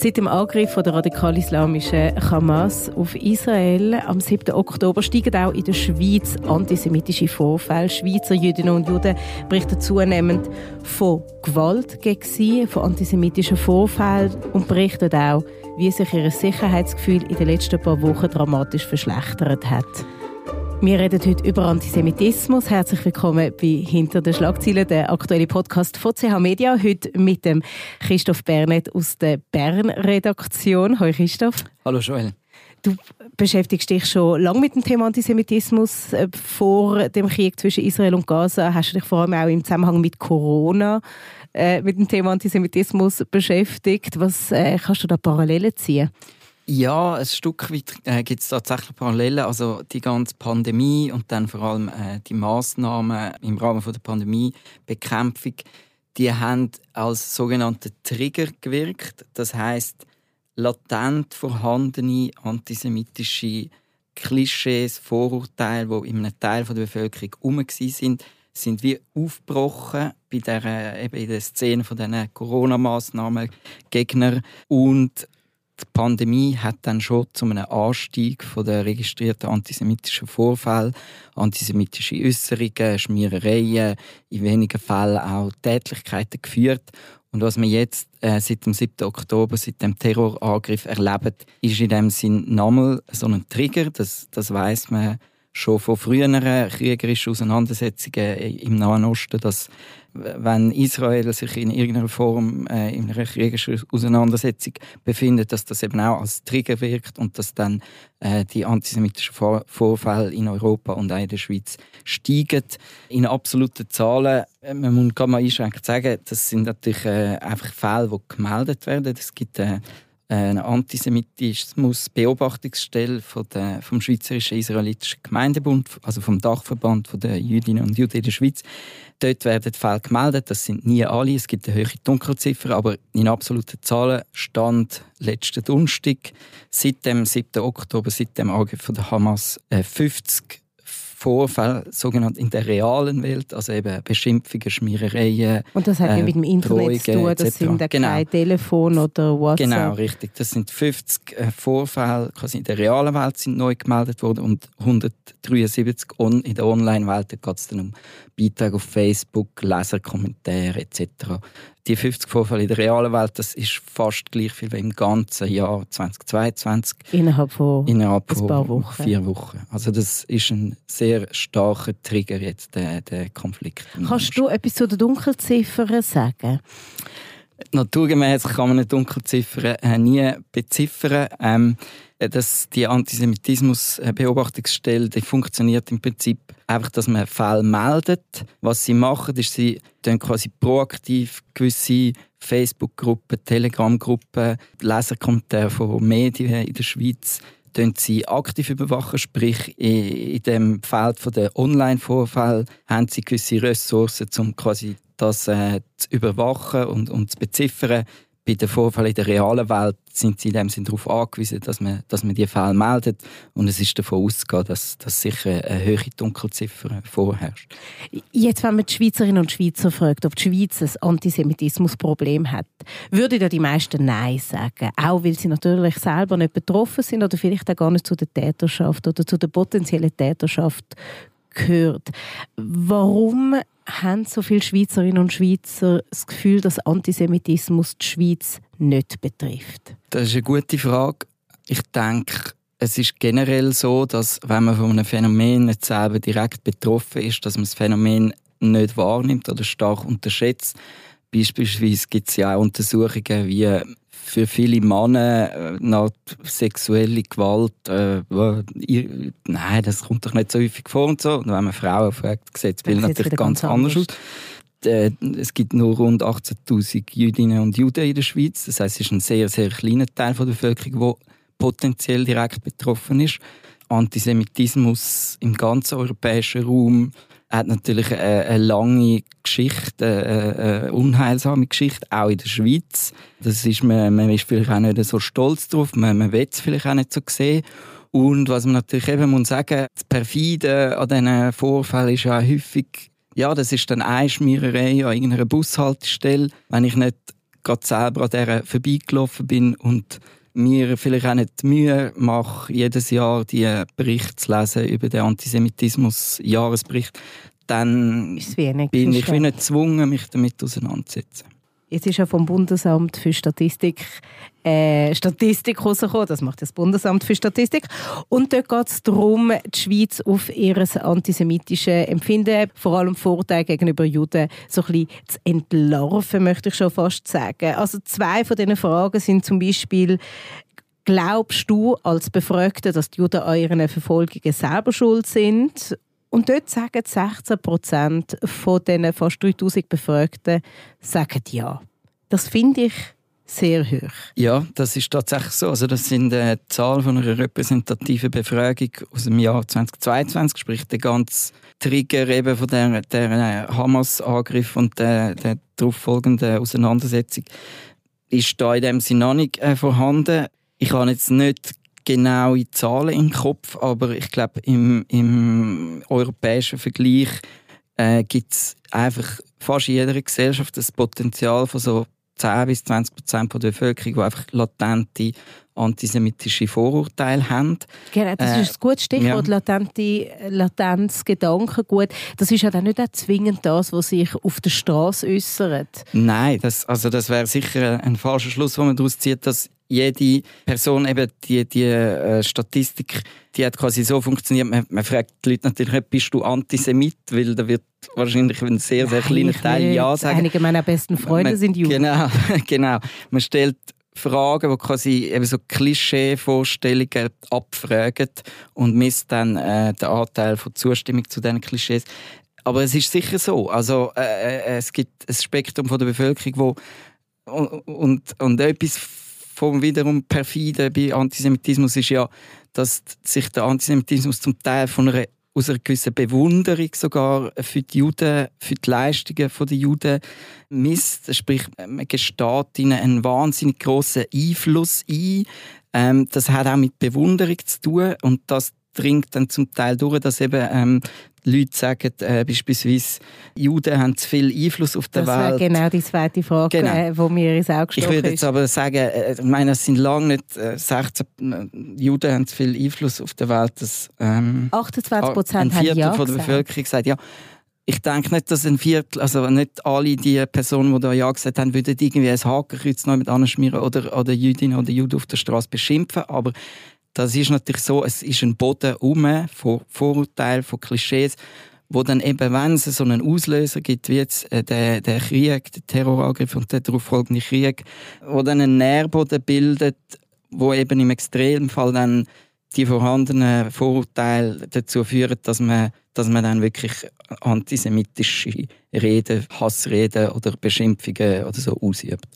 Seit dem Angriff der radikal-islamischen Hamas auf Israel am 7. Oktober steigen auch in der Schweiz antisemitische Vorfälle. Schweizer Jüdinnen und Juden berichten zunehmend von Gewalt gegen sie, von antisemitischen Vorfällen und berichten auch, wie sich ihr Sicherheitsgefühl in den letzten paar Wochen dramatisch verschlechtert hat. Wir reden heute über Antisemitismus. Herzlich willkommen bei Hinter den Schlagzeilen, der aktuelle Podcast von CH Media. Heute mit dem Christoph Bernet aus der Bern-Redaktion. Hallo Christoph. Hallo Joel. Du beschäftigst dich schon lange mit dem Thema Antisemitismus. Äh, vor dem Krieg zwischen Israel und Gaza hast du dich vor allem auch im Zusammenhang mit Corona äh, mit dem Thema Antisemitismus beschäftigt. Was äh, kannst du da Parallelen ziehen? Ja, ein Stück weit äh, gibt es tatsächlich Parallelen. Also die ganze Pandemie und dann vor allem äh, die Maßnahmen im Rahmen von der Pandemiebekämpfung, die haben als sogenannte Trigger gewirkt. Das heißt, latent vorhandene antisemitische Klischees, Vorurteile, die in einem Teil der Bevölkerung herum sind, sind wie aufgebrochen bei der, eben in der Szene von Corona-Massnahmen Gegner und die Pandemie hat dann schon zu einem Anstieg von der registrierten antisemitischen Vorfälle, antisemitische Äußerungen, Schmierereien, in wenigen Fällen auch Tätlichkeiten geführt. Und was wir jetzt äh, seit dem 7. Oktober, seit dem Terrorangriff erleben, ist in dem Sinn nochmal so ein Trigger. Das, das weiß man schon von früheren kriegerischen Auseinandersetzungen im Nahen Osten, dass wenn Israel sich in irgendeiner Form äh, in einer kriegerischen Auseinandersetzung befindet, dass das eben auch als Trigger wirkt und dass dann äh, die antisemitischen Vor Vorfälle in Europa und auch in der Schweiz steigen. In absoluten Zahlen, äh, man muss kann man einschränkend sagen, das sind natürlich äh, einfach Fälle, die gemeldet werden. Es gibt äh, eine Antisemitismus-Beobachtungsstelle vom Schweizerischen Israelitischen Gemeindebund, also vom Dachverband der Jüdinnen und Juden in der Schweiz. Dort werden Fälle gemeldet, das sind nie alle, es gibt eine höhere Dunkelziffer, aber in absoluten Zahlen stand letzten Donnerstag seit dem 7. Oktober, seit dem Angriff der Hamas, 50 äh, Vorfälle, sogenannt in der realen Welt, also eben Beschimpfungen, Schmierereien. Und das hat äh, mit dem Internet zu tun, das sind genau. kein Telefon oder WhatsApp. Genau, richtig. Das sind 50 äh, Vorfälle, quasi in der realen Welt sind neu gemeldet worden und 173 on, in der Online-Welt geht es dann um Beiträge auf Facebook, Leserkommentare etc die 50 Vorfälle in der realen Welt, das ist fast gleich viel wie im ganzen Jahr 2022. Innerhalb von, Innerhalb von ein paar Wochen. vier Wochen. Also das ist ein sehr starker Trigger jetzt, der, der Konflikt. Kannst du etwas zu den Dunkelziffern sagen? Naturgemäß kann man eine Dunkelziffer äh, nie beziffern. Ähm, dass die Antisemitismus-Beobachtungsstelle die funktioniert im Prinzip einfach, dass man Fälle meldet. Was sie machen, ist, sie dann quasi proaktiv gewisse Facebook-Gruppen, Telegram-Gruppen, Leserkommentare von Medien in der Schweiz sie aktiv überwachen, sprich in dem Feld der Online-Vorfälle haben sie gewisse Ressourcen, um quasi das äh, zu überwachen und, und zu beziffern bei den Vorfällen in der realen Welt sind sie in dem Sinne darauf angewiesen, dass man, dass man die Fälle meldet. Und es ist davon auszugehen, dass, dass sicher eine höhere Dunkelziffer vorherrscht. Jetzt, wenn man die Schweizerinnen und Schweizer fragt, ob die Schweiz ein Antisemitismusproblem hat, würden ja die meisten Nein sagen. Auch weil sie natürlich selber nicht betroffen sind oder vielleicht auch gar nicht zu der Täterschaft oder zu der potenziellen Täterschaft gehört. Warum haben so viele Schweizerinnen und Schweizer das Gefühl, dass Antisemitismus die Schweiz nicht betrifft? Das ist eine gute Frage. Ich denke, es ist generell so, dass wenn man von einem Phänomen nicht selber direkt betroffen ist, dass man das Phänomen nicht wahrnimmt oder stark unterschätzt. Beispielsweise gibt es ja auch Untersuchungen, wie für viele Männer äh, nach sexuelle Gewalt, äh, ihr, nein, das kommt doch nicht so häufig vor und so. Und wenn man Frauen fragt, sieht das Bild natürlich ganz, ganz anders aus. Äh, es gibt nur rund 18.000 Jüdinnen und Juden in der Schweiz. Das heißt, es ist ein sehr, sehr kleiner Teil der Bevölkerung, der potenziell direkt betroffen ist. Antisemitismus im ganzen europäischen Raum hat natürlich eine, eine lange Geschichte, eine, eine, unheilsame Geschichte, auch in der Schweiz. Das ist, man, man ist vielleicht auch nicht so stolz drauf, man, man will es vielleicht auch nicht so sehen. Und was man natürlich eben muss sagen, das Perfide an diesen Vorfällen ist ja häufig, ja, das ist dann eine Schmiererei an irgendeiner Bushaltestelle. Wenn ich nicht gerade selber an der vorbeigelaufen bin und mir vielleicht auch nicht die Mühe mache, jedes Jahr die Bericht zu lesen über den Antisemitismus-Jahresbericht, dann bin ich wie nicht gezwungen, mich damit auseinanderzusetzen. Jetzt ist ja vom Bundesamt für Statistik äh, Statistik rausgekommen. Das macht das Bundesamt für Statistik. Und dort geht es darum, die Schweiz auf ihr antisemitisches Empfinden, vor allem Vorteile gegenüber Juden, so ein bisschen zu entlarven, möchte ich schon fast sagen. Also zwei von diesen Fragen sind zum Beispiel, glaubst du als Befragter, dass die Juden an ihren Verfolgungen selber schuld sind? Und dort sagen 16 Prozent von den fast 3000 Befragten sagen ja. Das finde ich sehr hoch. Ja, das ist tatsächlich so. Also das sind äh, Zahlen von einer repräsentativen Befragung aus dem Jahr 2022, sprich der ganze Trigger eben von der, der äh, Hamas-Angriff und der, der darauf folgenden Auseinandersetzung ist da in dem Sinne noch nicht äh, vorhanden. Ich habe jetzt nicht genaue Zahlen im Kopf, aber ich glaube, im, im europäischen Vergleich äh, gibt es einfach fast in jeder Gesellschaft das Potenzial von so 10 bis 20 Prozent der Bevölkerung, die einfach latente antisemitische Vorurteile haben. Genau, das äh, ist ein gutes Stichwort, ja. latente, latentes Gedankengut. Das ist ja dann nicht auch zwingend das, was sich auf der Straße äußert. Nein, das, also das wäre sicher ein falscher Schluss, den man daraus zieht, dass jede Person eben die, die äh, Statistik, die hat quasi so funktioniert. Man, man, fragt die Leute natürlich, bist du Antisemit? Weil da wird wahrscheinlich ein sehr, sehr kleiner Teil Ja sagen. Einige meiner besten Freunde man, sind Juden. Genau, genau. Man stellt Fragen, die quasi eben so Klischee-Vorstellungen abfragen und misst dann äh, den Anteil von Zustimmung zu diesen Klischees. Aber es ist sicher so. Also, äh, äh es gibt ein Spektrum von der Bevölkerung, wo und, und, und etwas vom wiederum perfide bei Antisemitismus ist ja, dass sich der Antisemitismus zum Teil von einer aus einer gewissen Bewunderung sogar für die Juden, für die Leistungen der Juden misst. Sprich, man gesteht ihnen einen wahnsinnig grossen Einfluss ein. Ähm, das hat auch mit Bewunderung zu tun und das dringt dann zum Teil durch, dass eben ähm, Leute sagen, äh, beispielsweise, Juden haben zu viel Einfluss auf der das Welt. Das wäre genau die zweite Frage, genau. äh, die mir ins Auge gestochen Ich würde jetzt aber sagen, äh, ich meine, es sind lange nicht äh, 16 äh, Juden haben zu viel Einfluss auf der Welt. Dass, ähm, 28 Prozent haben ja von der Bevölkerung gesagt, ja. Ich denke nicht, dass ein Viertel, also nicht alle die Personen, die da Ja gesagt haben, würden irgendwie ein Hakenkreuz noch mit anschmieren oder, oder Jüdinnen oder Juden auf der Straße beschimpfen, aber das ist natürlich so, es ist ein Boden um von Vorurteilen, von Klischees, wo dann eben, wenn es so einen Auslöser gibt, wie jetzt äh, der, der Krieg, der Terrorangriff und der darauf folgende Krieg, wo dann einen Nährboden bildet, wo eben im Extremfall dann die vorhandenen Vorurteile dazu führen, dass man, dass man dann wirklich antisemitische Reden, Hassreden oder Beschimpfungen oder so ausübt.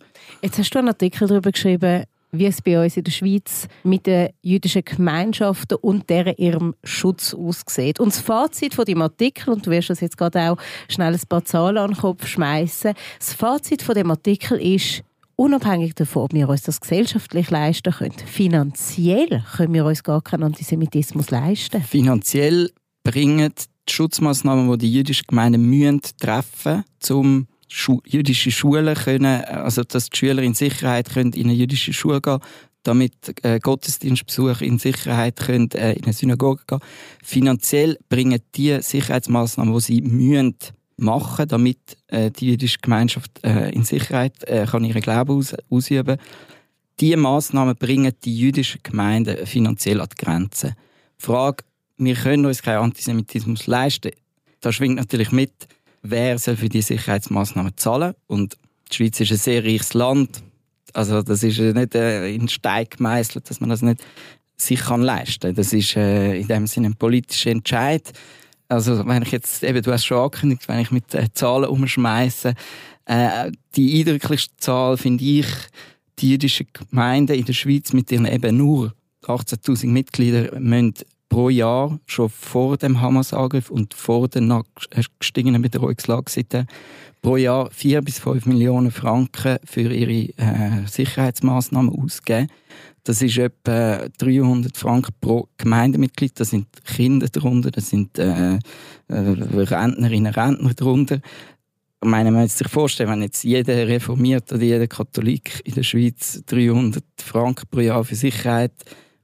Jetzt hast du einen Artikel darüber geschrieben, wie es bei uns in der Schweiz mit den jüdischen Gemeinschaften und deren ihrem Schutz aussieht. Und das Fazit von dem Artikel, und du wirst das jetzt gerade auch schnell ein paar Zahlen an den Kopf schmeißen, das Fazit von dem Artikel ist, unabhängig davon, ob wir uns das gesellschaftlich leisten können, finanziell können wir uns gar keinen Antisemitismus leisten. Finanziell bringen die Schutzmaßnahmen, die die jüdischen Gemeinden treffen müssen, um Schu jüdische Schulen können, also dass die Schüler in Sicherheit können in eine jüdische Schule gehen damit äh, Gottesdienstbesucher in Sicherheit können, äh, in eine Synagoge gehen. Finanziell bringen die Sicherheitsmaßnahmen, die sie müssen machen, damit äh, die jüdische Gemeinschaft äh, in Sicherheit äh, kann ihren Glauben aus, ausüben. Diese Maßnahmen bringen die jüdischen Gemeinden finanziell an die Grenze. Die Frage, wir können uns keinen Antisemitismus leisten, da schwingt natürlich mit, wer soll für die Sicherheitsmaßnahmen zahlen. Und die Schweiz ist ein sehr reiches Land. Also das ist nicht äh, in Stein gemeißelt, dass man das nicht sich kann leisten. Das ist äh, in dem Sinne ein politischer Entscheid. Also wenn ich jetzt, eben, du hast schon angekündigt, wenn ich mit äh, Zahlen umschmeiße, die eindrücklichste Zahl finde ich, die jüdischen Gemeinden in der Schweiz mit ihren eben nur 18.000 Mitgliedern müssen pro Jahr schon vor dem Hamas-Angriff und vor der gestiegenen Bedrohungslage seitdem pro Jahr 4 bis 5 Millionen Franken für ihre äh, Sicherheitsmaßnahmen ausgeben. Das ist etwa 300 Franken pro Gemeindemitglied. Da sind Kinder darunter, da sind äh, äh, Rentnerinnen und Rentner darunter. Ich meine, man muss sich vorstellen, wenn jetzt jeder Reformierte oder jeder Katholik in der Schweiz 300 Franken pro Jahr für Sicherheit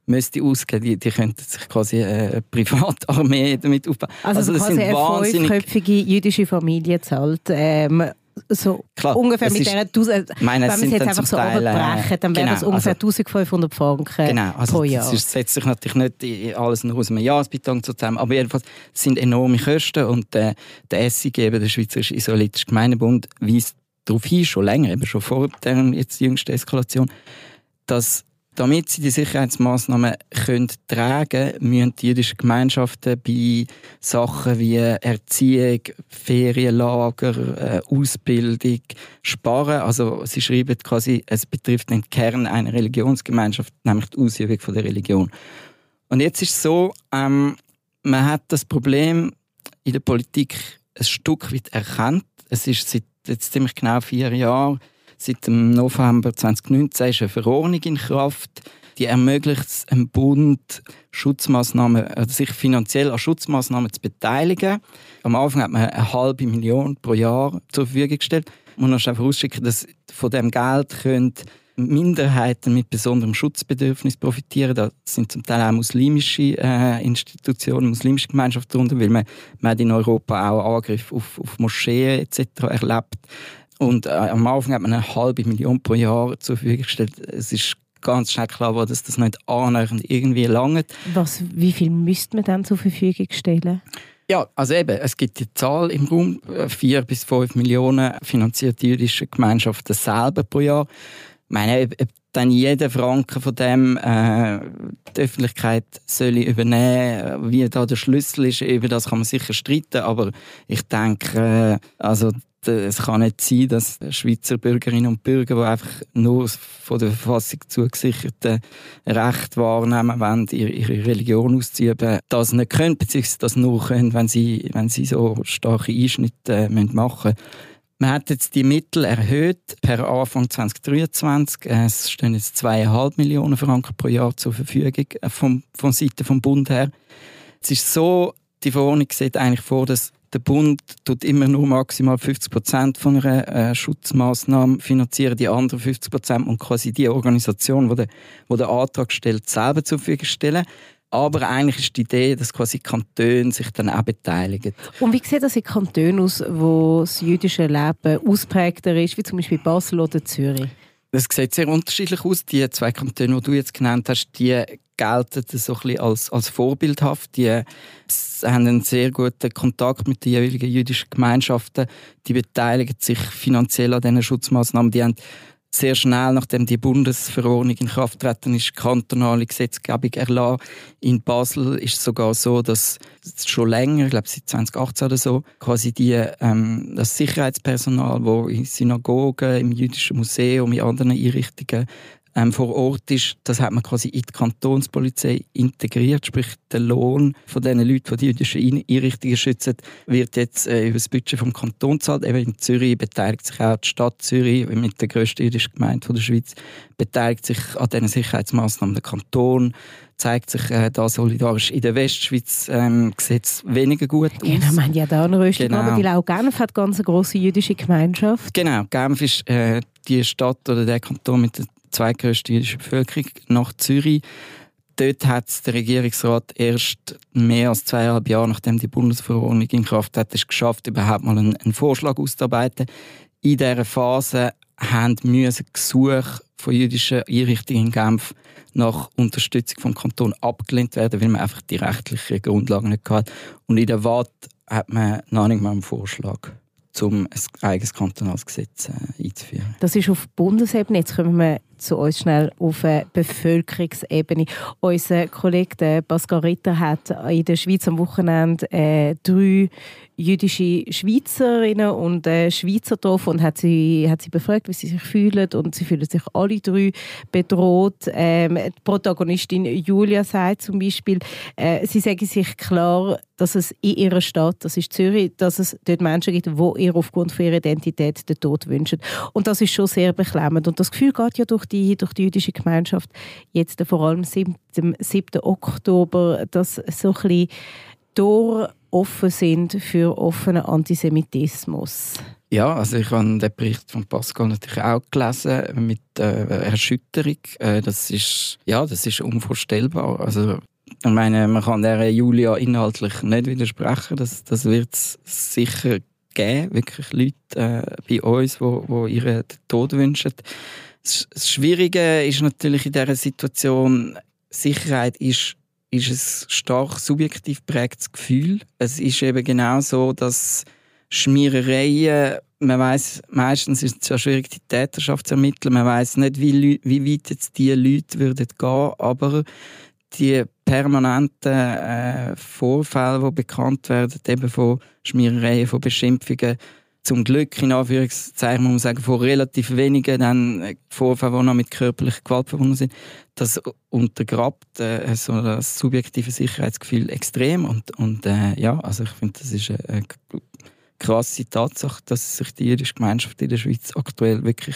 müsste ausgeben, die, die könnten sich quasi eine Privatarmee damit aufbauen. Also, also das quasi sind eine fünfköpfige jüdische Familie zahlt ähm, so Klar, ungefähr mit dieser meine, wenn man es jetzt einfach so Teil, überbrechen, dann genau, das ungefähr also, 1500 Franken genau, also pro Jahr. Das setzt sich natürlich nicht alles nur aus einem Jahresbetrag zusammen, aber jedenfalls sind enorme Kosten und äh, der SIG, eben der Schweizerische Israelitische Gemeindebund, weist darauf hin, schon länger, eben schon vor der jetzt jüngsten Eskalation, dass damit sie die Sicherheitsmaßnahmen tragen können, müssen die jüdischen Gemeinschaften bei Sachen wie Erziehung, Ferienlager, äh, Ausbildung sparen. Also sie schreiben quasi, es betrifft den Kern einer Religionsgemeinschaft, nämlich die Ausübung der Religion. Und jetzt ist es so, ähm, man hat das Problem in der Politik ein Stück weit erkannt. Es ist seit jetzt ziemlich genau vier Jahren Seit dem November 2019 ist eine Verordnung in Kraft, die ermöglicht es dem Bund, Schutzmaßnahmen, also sich finanziell an Schutzmaßnahmen zu beteiligen. Am Anfang hat man eine halbe Million pro Jahr zur Verfügung gestellt. Man muss einfach ausschicken, dass von dem Geld können Minderheiten mit besonderem Schutzbedürfnis profitieren. Da sind zum Teil auch muslimische äh, Institutionen, muslimische Gemeinschaften darunter, weil man, man hat in Europa auch Angriffe auf, auf Moscheen etc. erlebt. Und äh, am Anfang hat man eine halbe Million pro Jahr zur Verfügung gestellt. Es ist ganz schnell klar geworden, dass das nicht annähernd irgendwie langt. Was, wie viel müsste man dann zur Verfügung stellen? Ja, also eben, es gibt die Zahl im Raum, äh, vier bis fünf Millionen finanzierte jüdische Gemeinschaften selber pro Jahr. Ich meine, ob, dann jeder Franken von dem äh, die Öffentlichkeit soll übernehmen, wie da der Schlüssel ist, über das kann man sicher streiten, aber ich denke, äh, also es kann nicht sein, dass Schweizer Bürgerinnen und Bürger, die einfach nur von der Verfassung zugesicherte Recht wahrnehmen wollen, ihre Religion auszuüben, das nicht können, beziehungsweise das nur können, wenn sie, wenn sie so starke Einschnitte äh, machen müssen. Man hat jetzt die Mittel erhöht per Anfang 2023. Es stehen jetzt zweieinhalb Millionen Franken pro Jahr zur Verfügung äh, vom, von Seite vom Bund her. Es ist so, die Verordnung sieht eigentlich vor, dass der Bund tut immer nur maximal 50 Prozent von einer äh, Schutzmaßnahme finanzieren, die anderen 50 Prozent und quasi die Organisation, die den, den Antrag stellt, selber zur Verfügung stellen. Aber eigentlich ist die Idee, dass quasi Kantone sich dann auch beteiligen. Und wie sieht das in Kantonen aus, wo das jüdische Leben ausprägter ist, wie zum Beispiel Basel oder Zürich? Das sieht sehr unterschiedlich aus. Die zwei Kantone, die du jetzt genannt hast, die gelten so ein bisschen als, als vorbildhaft. Die haben einen sehr guten Kontakt mit den jeweiligen jüdischen Gemeinschaften. Die beteiligen sich finanziell an diesen Schutzmaßnahmen. Die haben sehr schnell, nachdem die Bundesverordnung in Kraft treten ist, kantonale Gesetzgebung erlassen. In Basel ist es sogar so, dass schon länger, ich glaube seit 2018 oder so, quasi die, ähm, das Sicherheitspersonal, das in Synagogen, im Jüdischen Museum, in anderen Einrichtungen ähm, vor Ort ist, das hat man quasi in die Kantonspolizei integriert, sprich der Lohn von den Leuten, die die jüdischen Einrichtungen schützen, wird jetzt äh, über das Budget vom Kanton gezahlt. Eben in Zürich beteiligt sich auch die Stadt Zürich mit der grössten jüdischen Gemeinde der Schweiz, beteiligt sich an diesen Sicherheitsmaßnahmen der Kanton zeigt sich äh, da solidarisch. In der Westschweiz ähm, sieht weniger gut aus. Genau, haben ja da eine Röstung, genau. weil auch Genf hat ganz eine grosse jüdische Gemeinschaft. Genau, Genf ist äh, die Stadt oder der Kanton mit der zweitgrößte jüdische Bevölkerung nach Zürich. Dort hat der Regierungsrat erst mehr als zweieinhalb Jahre, nachdem die Bundesverordnung in Kraft hat, es geschafft, überhaupt mal einen, einen Vorschlag auszuarbeiten. In dieser Phase haben müssen Gesuche von jüdischen Einrichtungen in Genf nach Unterstützung vom Kanton abgelehnt werden, weil man einfach die rechtlichen Grundlagen nicht hat. Und in der WAD hat man noch nicht mal einen Vorschlag um ein eigenes kantonales Gesetz äh, einzuführen. Das ist auf Bundesebene. Jetzt kommen wir zu uns schnell auf Bevölkerungsebene. Unser Kollege Pascal Ritter hat in der Schweiz am Wochenende äh, drei jüdische Schweizerinnen und äh, Schweizer getroffen und hat sie, hat sie befragt, wie sie sich fühlen und sie fühlen sich alle drei bedroht. Ähm, die Protagonistin Julia sagt zum Beispiel, äh, sie sagen sich klar, dass es in ihrer Stadt, das ist Zürich, dass es dort Menschen gibt, die ihr aufgrund ihrer Identität den Tod wünschen. Und das ist schon sehr beklemmend. Und das Gefühl geht ja durch die, durch die jüdische Gemeinschaft jetzt vor allem dem 7. Oktober, dass so ein bisschen durch offen sind für offenen Antisemitismus. Ja, also ich habe den Bericht von Pascal natürlich auch gelesen mit äh, Erschütterung. Äh, das ist ja, das ist unvorstellbar. Also ich meine, man kann der Julia inhaltlich nicht widersprechen. Das, das wird es sicher geben, wirklich Leute äh, bei uns, wo, wo ihren Tod wünschen. Das Schwierige ist natürlich in dieser Situation, Sicherheit ist ist es stark subjektiv prägtes Gefühl. Es ist eben genau so, dass Schmierereien, man weiß meistens ist es ja schwierig, die Täterschaft zu ermitteln. Man weiß nicht, wie, wie weit jetzt diese Leute würden gehen, aber die permanenten äh, Vorfälle, die bekannt werden, eben von Schmierereien, von Beschimpfungen, zum Glück in Anführungszeichen muss man sagen, von relativ wenigen dann äh, Vorfällen, die noch mit körperlicher Gewalt verbunden sind, das untergrabt äh, so das subjektive Sicherheitsgefühl extrem. Und, und äh, ja, also ich finde, das ist eine, krasse Tatsache, dass sich die jüdische Gemeinschaft in der Schweiz aktuell wirklich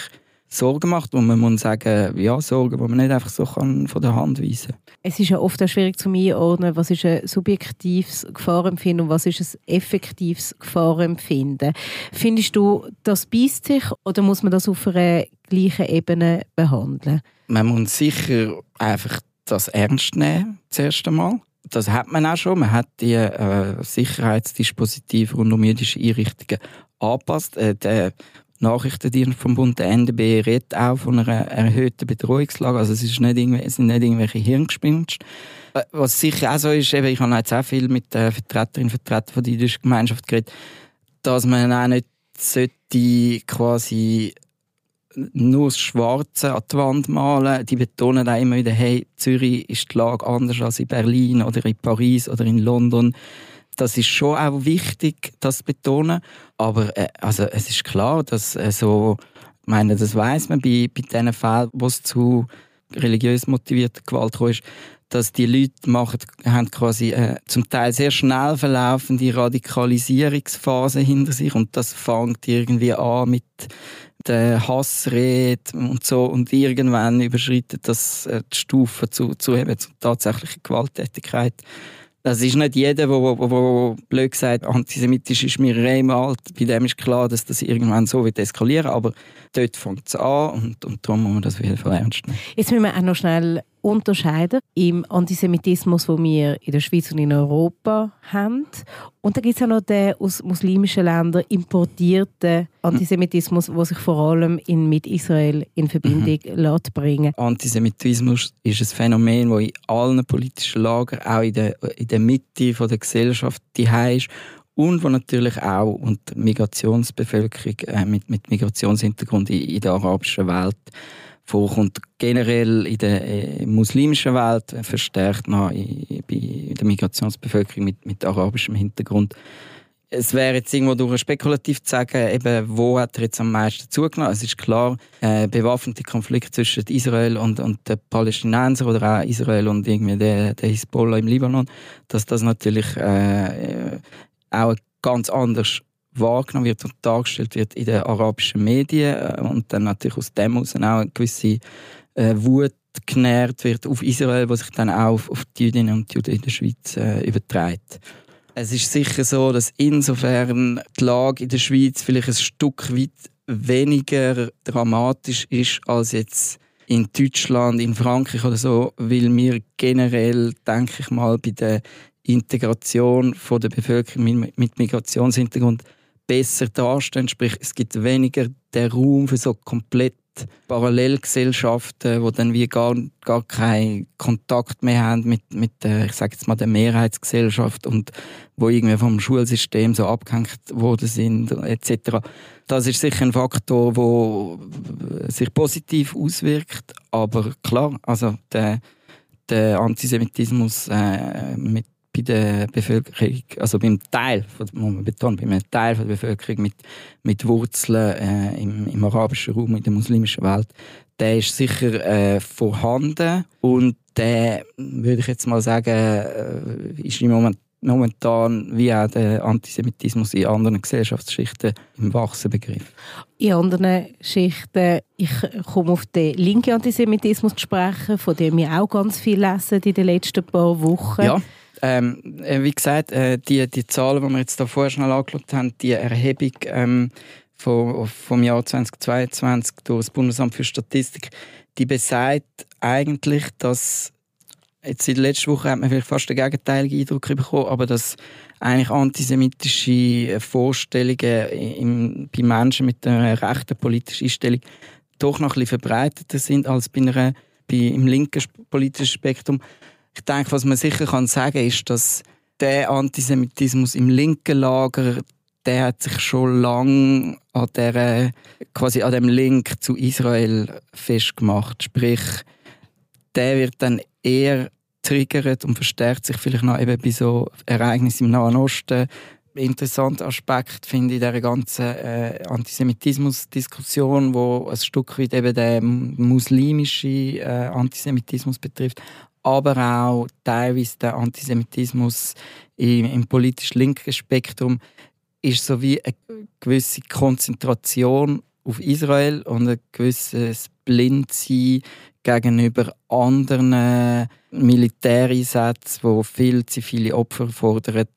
Sorgen macht und man muss sagen, ja, Sorgen, die man nicht einfach so kann von der Hand weisen kann. Es ist ja oft auch schwierig zu einordnen, was ist ein subjektives Gefahrenempfinden und was ist ein effektives Gefahrenempfinden. Findest du, das beißt sich oder muss man das auf einer gleichen Ebene behandeln? Man muss sicher einfach das ernst nehmen, zuerst einmal. Das hat man auch schon. Man hat die äh, Sicherheitsdispositive rund um jüdische Einrichtungen angepasst. Äh, der Nachrichtendienst vom Bund, der NDB, redet auch von einer erhöhten Bedrohungslage. Also es, ist nicht es sind nicht irgendwelche Hirngespinste. Äh, was sicher auch so ist, eben, ich habe jetzt auch viel mit den Vertreterinnen und Vertretern der jüdischen Gemeinschaft geredet, dass man auch nicht sollte quasi nur das Schwarze an die Wand malen. Die betonen auch immer wieder, hey, Zürich ist die Lage anders als in Berlin oder in Paris oder in London. Das ist schon auch wichtig, das zu betonen. Aber äh, also es ist klar, dass äh, so, ich meine, das weiß man bei, bei diesen Fällen, wo es zu religiös motivierter Gewalt ist, dass die Leute machen, haben quasi äh, zum Teil sehr schnell verlaufende Radikalisierungsphase hinter sich und das fängt irgendwie an mit der Hassrede und so und irgendwann überschreitet das äh, die Stufe zu, zu eben zu tatsächlicher Gewalttätigkeit. Das ist nicht jeder, der, blöd gesagt antisemitisch ist mir malt. Bei dem ist klar, dass das irgendwann so wird eskalieren. Aber dort fängt es an und, und darum muss man das auf jeden Fall ernst nehmen. Jetzt müssen wir auch noch schnell unterscheiden im Antisemitismus, den wir in der Schweiz und in Europa haben. Und dann gibt es auch noch den aus muslimischen Ländern importierten Antisemitismus, der sich vor allem in, mit Israel in Verbindung mhm. lässt bringen Antisemitismus ist ein Phänomen, das in allen politischen Lagern, auch in der, in der Mitte der Gesellschaft, die ist und wo natürlich auch unter Migrationsbevölkerung äh, mit, mit Migrationshintergrund in, in der arabischen Welt vorkommt. Generell in der äh, muslimischen Welt verstärkt noch bei der Migrationsbevölkerung mit, mit arabischem Hintergrund. Es wäre jetzt irgendwo durch spekulativ zu sagen, eben, wo hat er jetzt am meisten zugenommen. Es ist klar, äh, bewaffnete Konflikte zwischen Israel und, und den Palästinensern oder auch Israel und irgendwie der, der Hisbollah im Libanon, dass das natürlich äh, auch ganz anders wahrgenommen wird und dargestellt wird in den arabischen Medien äh, und dann natürlich aus dem heraus auch eine gewisse äh, Wut genährt wird auf Israel, was sich dann auch auf, die Jüdinnen und Juden in der Schweiz äh, überträgt. Es ist sicher so, dass insofern die Lage in der Schweiz vielleicht ein Stück weit weniger dramatisch ist als jetzt in Deutschland, in Frankreich oder so, weil wir generell, denke ich mal, bei der Integration von der Bevölkerung mit Migrationshintergrund besser dastehen. Sprich, es gibt weniger den Raum für so komplett Parallelgesellschaften, wo dann wie gar, gar keinen Kontakt mehr haben mit, mit der, ich sage jetzt mal, der Mehrheitsgesellschaft und wo irgendwie vom Schulsystem so abgehängt worden sind, etc. Das ist sicher ein Faktor, der sich positiv auswirkt, aber klar, also der, der Antisemitismus äh, mit bei der Bevölkerung, also beim Teil, muss man betonen, bei einem Teil der Bevölkerung mit, mit Wurzeln äh, im, im, arabischen Raum, in der muslimischen Welt, der ist sicher äh, vorhanden und der, würde ich jetzt mal sagen, äh, ist im Moment momentan wie auch der Antisemitismus in anderen Gesellschaftsschichten im Wachsen begriff. In anderen Schichten, ich komme auf den linken Antisemitismus zu sprechen, von dem wir auch ganz viel lesen in den letzten paar Wochen. Ja Ähm, äh, wie gesagt, äh, die, die Zahlen, die wir jetzt da vorher schnell angeschaut haben, die Erhebung ähm, vom, vom Jahr 2022 durch das Bundesamt für Statistik, die besagt eigentlich, dass jetzt in der letzten Woche hat man vielleicht fast den gegenteiligen Eindruck bekommen, aber dass eigentlich antisemitische Vorstellungen im, bei Menschen mit einer rechten politischen Einstellung doch noch ein bisschen verbreiteter sind als bei einer, bei, im linken politischen Spektrum. Ich denke, was man sicher kann sagen ist, dass der Antisemitismus im linken Lager der hat sich schon lange an, der, quasi an dem Link zu Israel festgemacht. Sprich, der wird dann eher triggert und verstärkt sich vielleicht noch eben bei so Ereignissen im Nahen Osten. Interessanter Aspekt finde ich dieser ganzen äh, Antisemitismus-Diskussion, wo ein Stück weit eben den muslimischen äh, Antisemitismus betrifft, aber auch teilweise der Antisemitismus im, im politisch linken Spektrum ist so wie eine gewisse Konzentration auf Israel und ein gewisses Blindsein gegenüber anderen Militäreinsätzen, die viele zivile Opfer fordern.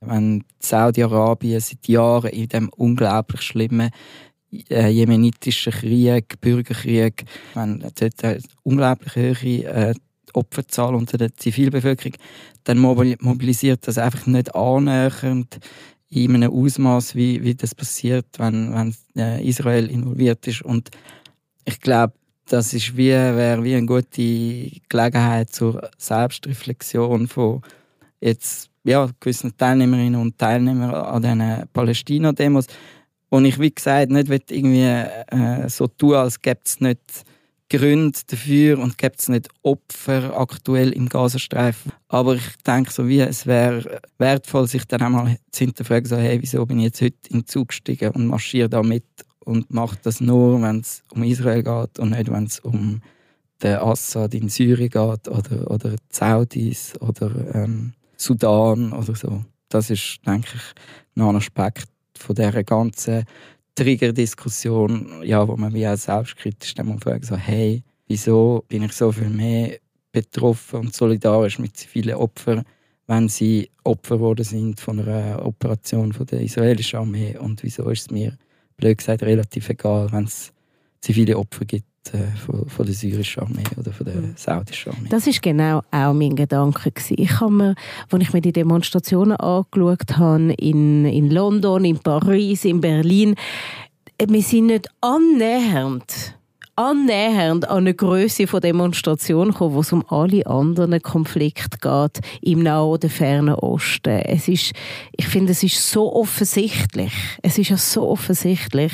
Wenn Saudi-Arabien seit Jahren in dem unglaublich schlimmen äh, jemenitischen Krieg, Bürgerkrieg, wenn dort eine unglaublich hohe äh, Opferzahl unter der Zivilbevölkerung, dann mobilisiert das einfach nicht annähernd in einem Ausmaß, wie, wie das passiert, wenn, wenn äh, Israel involviert ist. Und ich glaube, das ist wie, wäre wie eine gute Gelegenheit zur Selbstreflexion von jetzt, ja, gewissen Teilnehmerinnen und Teilnehmern an diesen Palästina-Demos. Und ich, wie gesagt, nicht irgendwie äh, so tun, als gäbe es nicht Gründe dafür und gibt es nicht Opfer aktuell im Gazastreifen. Aber ich denke, so wie es wäre wertvoll, sich dann einmal zu hinterfragen, so, hey, wieso bin ich jetzt heute in den Zug gestiegen und marschiere da mit und mache das nur, wenn es um Israel geht und nicht, wenn es um den Assad in Syrien geht oder, oder die Saudis oder ähm, Sudan oder so. Das ist, denke ich, noch ein Aspekt von dieser ganzen Triggerdiskussion, ja, wo man wie auch selbstkritisch dann mal fragt, so, hey, wieso bin ich so viel mehr betroffen und solidarisch mit zivilen Opfern, wenn sie Opfer geworden sind von einer Operation von der israelischen Armee? Und wieso ist es mir, blöd gesagt, relativ egal, wenn es zivile Opfer gibt von, von, der syrischen Armee oder von der saudischen Armee. Das ist genau auch mein Gedanke gewesen. Ich habe mir, als ich mir die Demonstrationen angeschaut habe in, in London, in Paris, in Berlin, wir sind nicht annähernd annähernd an eine Größe von Demonstration kommen, wo es um alle anderen Konflikte geht im Nahen oder Fernen Osten. Es ist, ich finde, es ist so offensichtlich. Es ist ja so offensichtlich,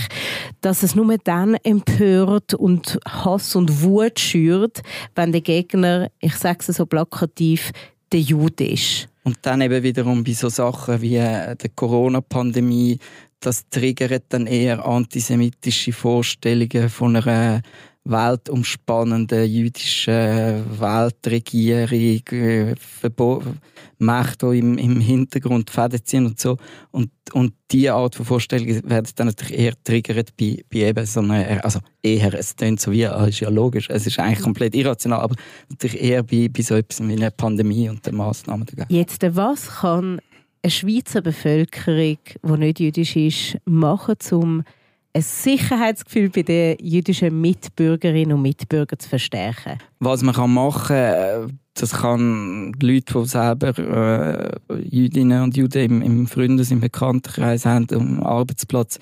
dass es nur dann empört und Hass und Wut schürt, wenn der Gegner, ich sage es so plakativ, der Jude ist. Und dann eben wiederum bei so Sachen wie äh, der Corona-Pandemie, das triggert dann eher antisemitische Vorstellungen von einer weltumspannenden jüdischen Weltregierung, äh, Mächte, die im, im Hintergrund Fäden ziehen und so. Und, und diese Art von Vorstellungen werden dann natürlich eher triggert bei, bei eben so einer, also eher, es klingt so wie, ah, ist ja logisch, es ist eigentlich komplett irrational, aber natürlich eher bei, bei so etwas wie einer Pandemie und den Massnahmen. Jetzt, was kann eine Schweizer Bevölkerung, die nicht jüdisch ist, machen, um ein Sicherheitsgefühl bei den jüdischen Mitbürgerinnen und Mitbürgern zu verstärken? Was man kann machen kann, das kann Leute, die selber äh, Jüdinnen und Juden im, im Freundes-, im Bekanntenkreis haben, am Arbeitsplatz,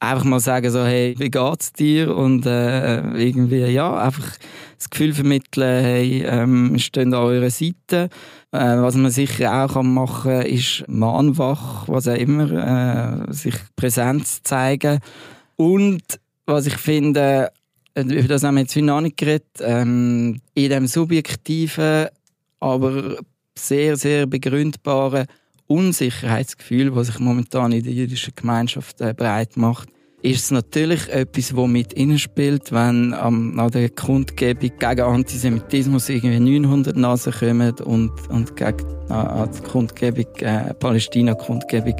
einfach mal sagen so, hey, wie geht's dir? Und äh, irgendwie, ja, einfach das Gefühl vermitteln, hey, ähm, stehen an eurer Seite. Äh, was man sicher auch machen kann, ist Mahnwach, was auch immer, äh, sich Präsenz zeigen. Und was ich finde, äh, über das haben wir jetzt noch nicht geredet, ähm, in dem subjektiven, aber sehr, sehr begründbaren Unsicherheitsgefühl, das sich momentan in der jüdischen Gemeinschaft äh, breit macht, ist es natürlich etwas, das mit spielt, wenn ähm, an der Kundgebung gegen Antisemitismus irgendwie 900 Nasen kommen und, und gegen äh, an die Kundgebung, äh, Palästina-Kundgebung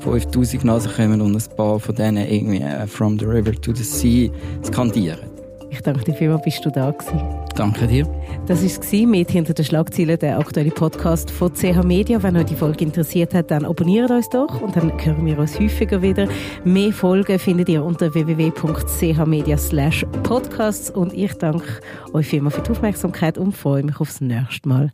5000 Nasen kommen und ein paar von denen irgendwie äh, «From the river to the sea» skandieren. Ich danke dir vielmals, bist du da gewesen. Danke dir. Das war es mit «Hinter den Schlagzeilen», der aktuelle Podcast von CH Media. Wenn euch die Folge interessiert hat, dann abonniert uns doch und dann hören wir uns häufiger wieder. Mehr Folgen findet ihr unter www.chmedia podcasts und ich danke euch vielmals für die Aufmerksamkeit und freue mich aufs nächste Mal.